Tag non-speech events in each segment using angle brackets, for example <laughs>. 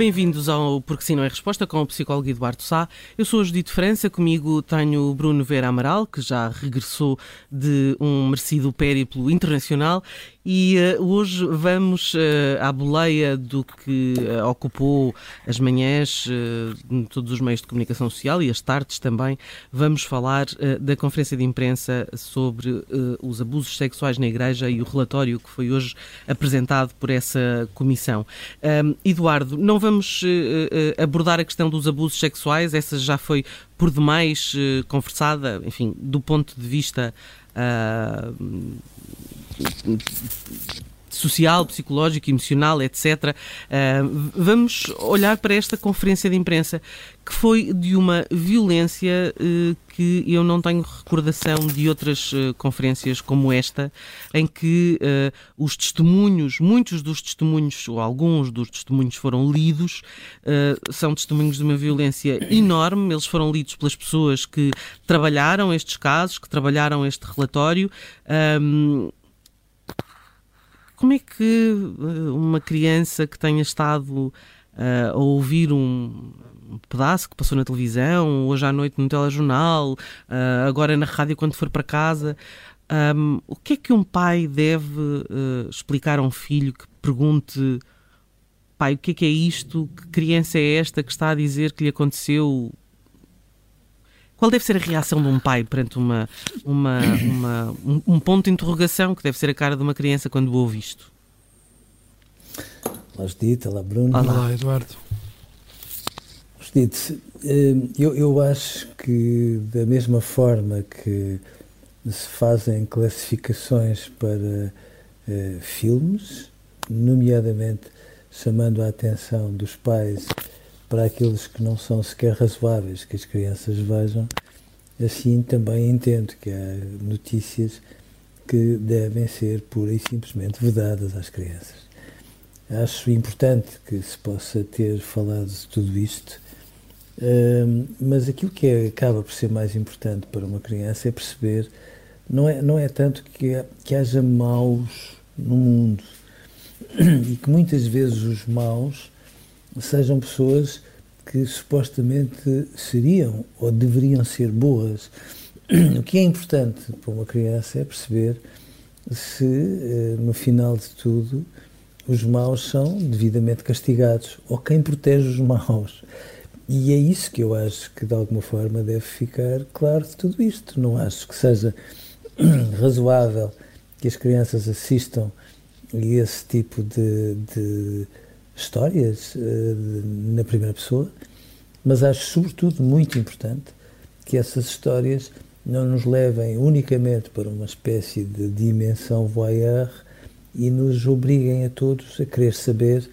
Bem-vindos ao Porque Sim Não é Resposta com o psicólogo Eduardo Sá. Eu sou a Judite França, comigo tenho o Bruno Vera Amaral, que já regressou de um merecido périplo internacional e uh, hoje vamos uh, à boleia do que uh, ocupou as manhãs todos os meios de comunicação social e as tardes também. Vamos falar da conferência de imprensa sobre os abusos sexuais na Igreja e o relatório que foi hoje apresentado por essa comissão. Eduardo, não vamos abordar a questão dos abusos sexuais, essa já foi por demais conversada, enfim, do ponto de vista uh, social, psicológico, emocional, etc. Uh, vamos olhar para esta conferência de imprensa que foi de uma violência uh, que eu não tenho recordação de outras uh, conferências como esta, em que os testemunhos, muitos dos testemunhos, ou alguns dos testemunhos foram lidos, são testemunhos de uma violência enorme, eles foram lidos pelas pessoas que trabalharam estes casos, que trabalharam este relatório. Um, como é que eh, uma criança que tenha estado uh, a ouvir um, pedaço que passou na televisão, hoje à noite no telejornal, uh, agora na rádio quando for para casa, um, o que é que um pai deve uh, explicar a um filho que pergunte pai, o que é que é isto? Que criança é esta que está a dizer que lhe aconteceu qual deve ser a reação de um pai perante uma, uma, uma um, um, ponto de interrogação que deve ser a cara de uma criança quando ouve isto? Olá, Judite. Olá, Bruno. Olá, Olá Eduardo. Judite, eh, eu, eu acho que da mesma forma que se fazem classificações para uh, filmes, nomeadamente chamando a atenção dos pais para aqueles que não são sequer razoáveis que as crianças vejam, assim também entendo que há notícias que devem ser pura e simplesmente vedadas às crianças. Acho importante que se possa ter falado de tudo isto, hum, mas aquilo que é, acaba por ser mais importante para uma criança é perceber, não é, não é tanto que, que haja maus no mundo, <clears throat> e que muitas vezes os maus sejam pessoas que supostamente seriam ou deveriam ser boas. <clears throat> O que é importante para uma criança é perceber se, eh, no final de tudo, os maus são devidamente castigados ou quem protege os maus. E é isso que eu acho que, de alguma forma, deve ficar claro de tudo isto. Não acho que seja <clears throat> razoável que as crianças assistam a esse tipo de, de histórias uh, na primeira pessoa, mas acho sobretudo muito importante que essas histórias não nos levem unicamente para uma espécie de dimensão voyeur e nos obriguem a todos a querer saber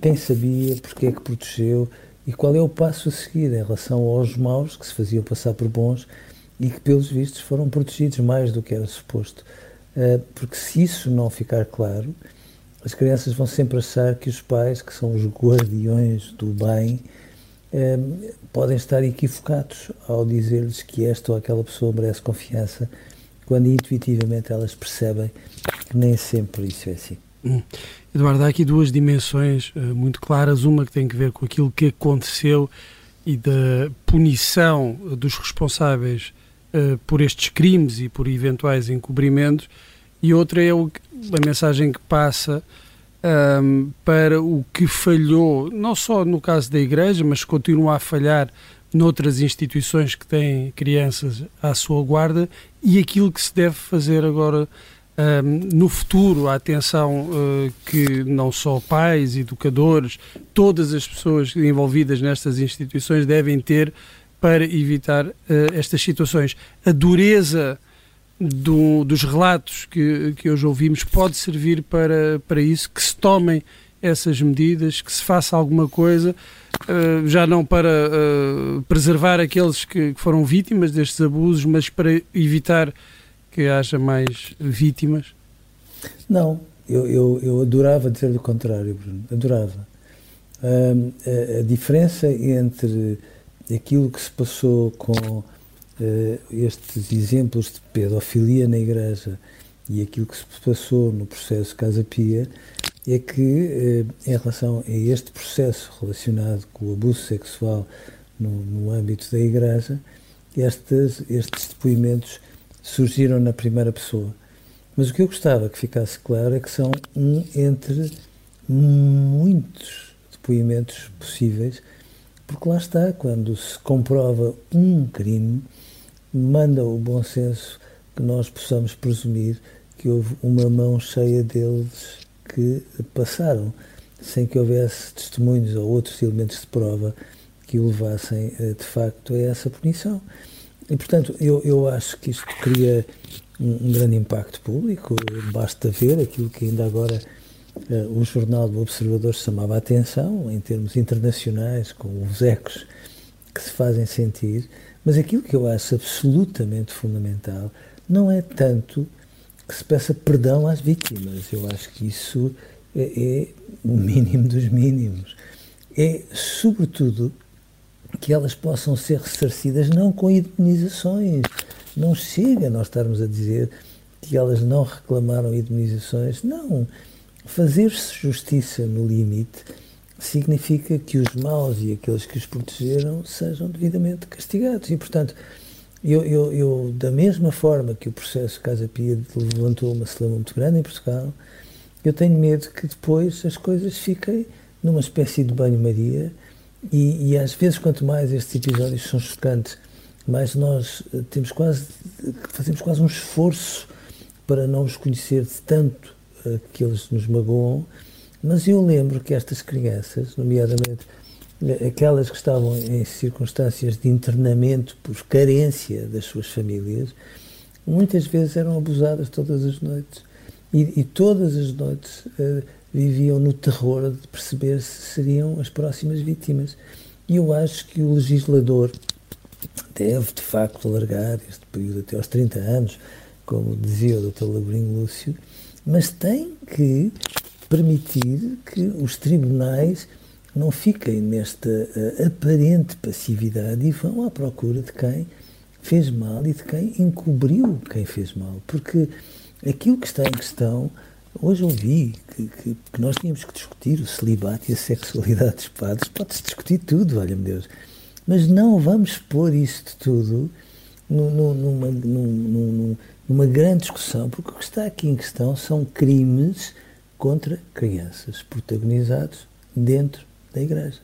quem sabia, porque é que protegeu e qual é o passo a seguir em relação aos maus que se faziam passar por bons e que, pelos vistos, foram protegidos mais do que era suposto. Uh, porque se isso não ficar claro, as crianças vão sempre achar que os pais, que são os guardiões do bem, eh, podem estar equivocados ao dizer-lhes que esta ou aquela pessoa merece confiança, quando intuitivamente elas percebem que nem sempre isso é assim. Hum. Eduardo, há aqui duas dimensões uh, muito claras. Uma que tem que ver com aquilo que aconteceu e da punição dos responsáveis uh, por estes crimes e por eventuais encobrimentos, e outra é o, a mensagem que passa um, para o que falhou, não só no caso da Igreja, mas continua a falhar noutras instituições que têm crianças à sua guarda e aquilo que se deve fazer agora um, no futuro, a atenção uh, que não só pais, educadores, todas as pessoas envolvidas nestas instituições devem ter para evitar uh, estas situações. A dureza do, dos relatos que, que hoje ouvimos pode servir para, para isso, que se tomem essas medidas, que se faça alguma coisa, uh, já não para preservar aqueles que, que foram vítimas destes abusos, mas para evitar que haja mais vítimas? Não, eu, eu, eu adorava dizer o contrário, Bruno, adorava. a, a, diferença entre aquilo que se passou com uh, estes exemplos de pedofilia na igreja e aquilo que se passou no processo Casa Pia é que, uh, em relação a este processo relacionado com o abuso sexual no, no âmbito da igreja, estes, estes depoimentos surgiram na primeira pessoa. Mas o que eu gostava que ficasse claro é que são um entre muitos depoimentos possíveis, porque lá está, quando se comprova um crime, manda o bom senso que nós possamos presumir que houve uma mão cheia deles que passaram, sem que houvesse testemunhos ou outros elementos de prova que o levassem eh, de facto a essa punição. E, portanto, eu, eu acho que isto cria um, um grande impacto público. Basta ver aquilo que ainda agora uh, o Jornal do Observador chamava a atenção, em termos internacionais, com os ecos que se fazem sentir. Mas aquilo que eu acho absolutamente fundamental não é tanto que se peça perdão às vítimas. Eu acho que isso é, é o mínimo dos mínimos. É, sobretudo, que elas possam ser ressarcidas não com indemnizações. Não chega nós estarmos a dizer que elas não reclamaram indemnizações. Não. Fazer-se justiça no limite significa que os maus e aqueles que os protegeram sejam devidamente castigados. E, portanto, eu, eu, eu da mesma forma que o processo Casa Pia levantou uma celeuma muito grande em Portugal, eu tenho medo que depois as coisas fiquem numa espécie de banho-maria e, e, às vezes, quanto mais estes episódios são chocantes, mais nós eh, temos quase, fazemos quase um esforço para não os conhecer de tanto uh, que eles nos magoam. Mas eu lembro que estas crianças, nomeadamente eh, aquelas que estavam em circunstâncias de internamento por carência das suas famílias, muitas vezes eram abusadas todas as noites. E, e todas as noites uh, viviam no terror de perceber se seriam as próximas vítimas. E eu acho que o legislador deve, de facto, alargar este período até aos 30 anos, como dizia o Dr. Labrinho Lúcio, mas tem que permitir que os tribunais não fiquem nesta uh, aparente passividade e vão à procura de quem fez mal e de quem encobriu quem fez mal. Porque aquilo que está em questão Hoje ouvi que, que, que, nós tínhamos que discutir o celibato e a sexualidade dos padres. Pode-se discutir tudo, valha-me Deus. Mas não vamos pôr isto tudo numa, numa, numa grande discussão, porque o que está aqui em questão são crimes contra crianças, protagonizados dentro da Igreja.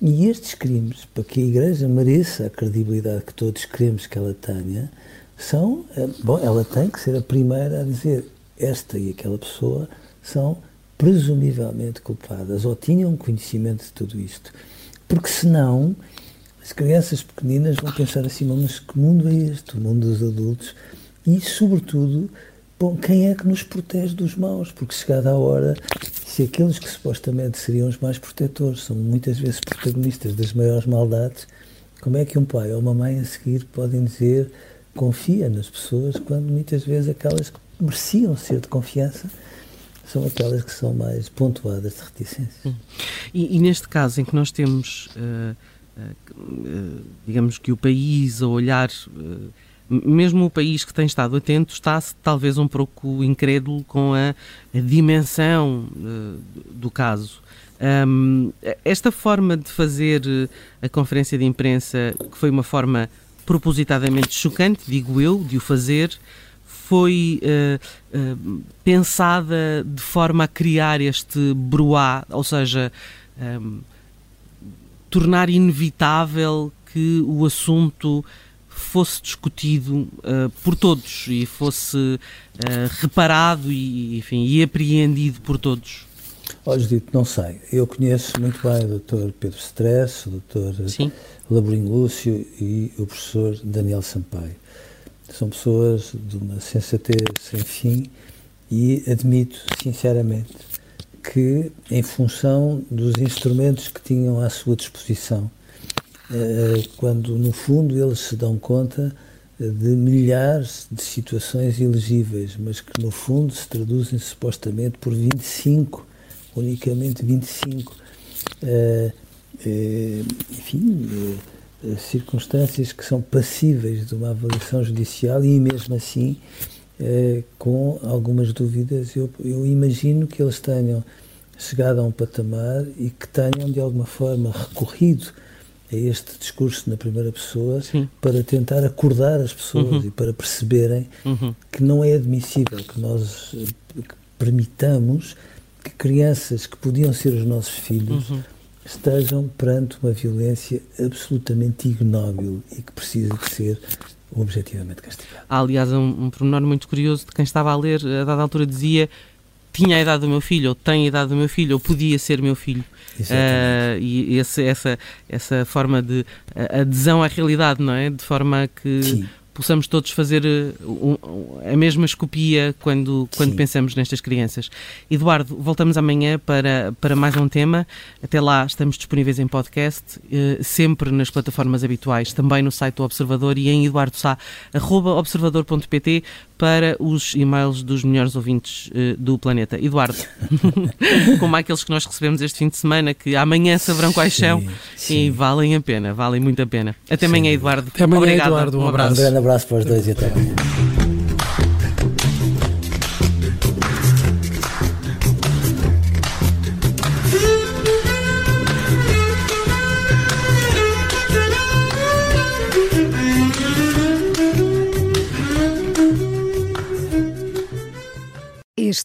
E estes crimes, para que a Igreja mereça a credibilidade que todos queremos que ela tenha, são. Eh, bom, ela tem que ser a primeira a dizer esta e aquela pessoa são presumivelmente culpadas ou tinham conhecimento de tudo isto. Porque senão as crianças pequeninas vão pensar assim, mas que mundo é este? O mundo dos adultos. E, sobretudo, bom, quem é que nos protege dos maus? Porque chegada a hora, se aqueles que supostamente seriam os mais protetores são muitas vezes protagonistas das maiores maldades, como é que um pai ou uma mãe a seguir podem dizer confia nas pessoas quando muitas vezes aquelas que mereciam ser de confiança são aquelas que são mais pontuadas de reticências. Hum. E, e, neste caso em que nós temos, uh, uh, digamos que o país a olhar, mesmo o país que tem estado atento, está talvez um pouco incrédulo com a, a dimensão do caso. Um, esta forma de fazer a conferência de imprensa, que foi uma forma propositadamente chocante, digo eu, de o fazer, foi uh, uh, pensada de forma a criar este bruá, ou seja, um, tornar inevitável que o assunto fosse discutido uh, por todos e fosse uh, reparado e, enfim, e apreendido por todos? Olha, Judito, não sei. Eu conheço muito bem o Dr. Pedro Stress, o Dr. Sim. Laborim Lúcio e o professor Daniel Sampaio. São pessoas de uma sensatez sem fim e admito, sinceramente, que, em função dos instrumentos que tinham à sua disposição, quando no fundo eles se dão conta de milhares de situações elegíveis, mas que no fundo se traduzem supostamente por 25, unicamente 25, uh, uh, enfim, circunstâncias que são passíveis de uma avaliação judicial e mesmo assim, com algumas dúvidas, eu, eu imagino que eles tenham chegado a um patamar e que tenham de alguma forma recorrido a este discurso na primeira pessoa Sim. para tentar acordar as pessoas uhum. e para perceberem uhum. que não é admissível que nós que permitamos que crianças que podiam ser os nossos filhos uhum. estejam perante uma violência absolutamente ignóbil e que precisa de ser objetivamente castigada. Há, aliás, um, um pormenor muito curioso de quem estava a ler, a dada altura dizia tinha a idade do meu filho, ou tem a idade do meu filho, ou podia ser meu filho. Uh, e esse, essa, essa forma de adesão à realidade, não é? De forma que Sim possamos todos fazer uh, a mesma escopia quando, quando pensamos nestas crianças. Eduardo, voltamos amanhã para, para mais um tema. Até lá estamos disponíveis em podcast, uh, sempre nas plataformas habituais, também no site do Observador e em eduardosá.observador.pt para os e-mails dos melhores ouvintes uh, do planeta. Eduardo, <laughs> como aqueles que nós recebemos este fim de semana, que amanhã saberão quais são sim. e valem a pena, valem muito a pena. Até amanhã, Eduardo. Até amanhã, Obrigado. Eduardo. Um abraço. Um grande abraço para os dois e até amanhã.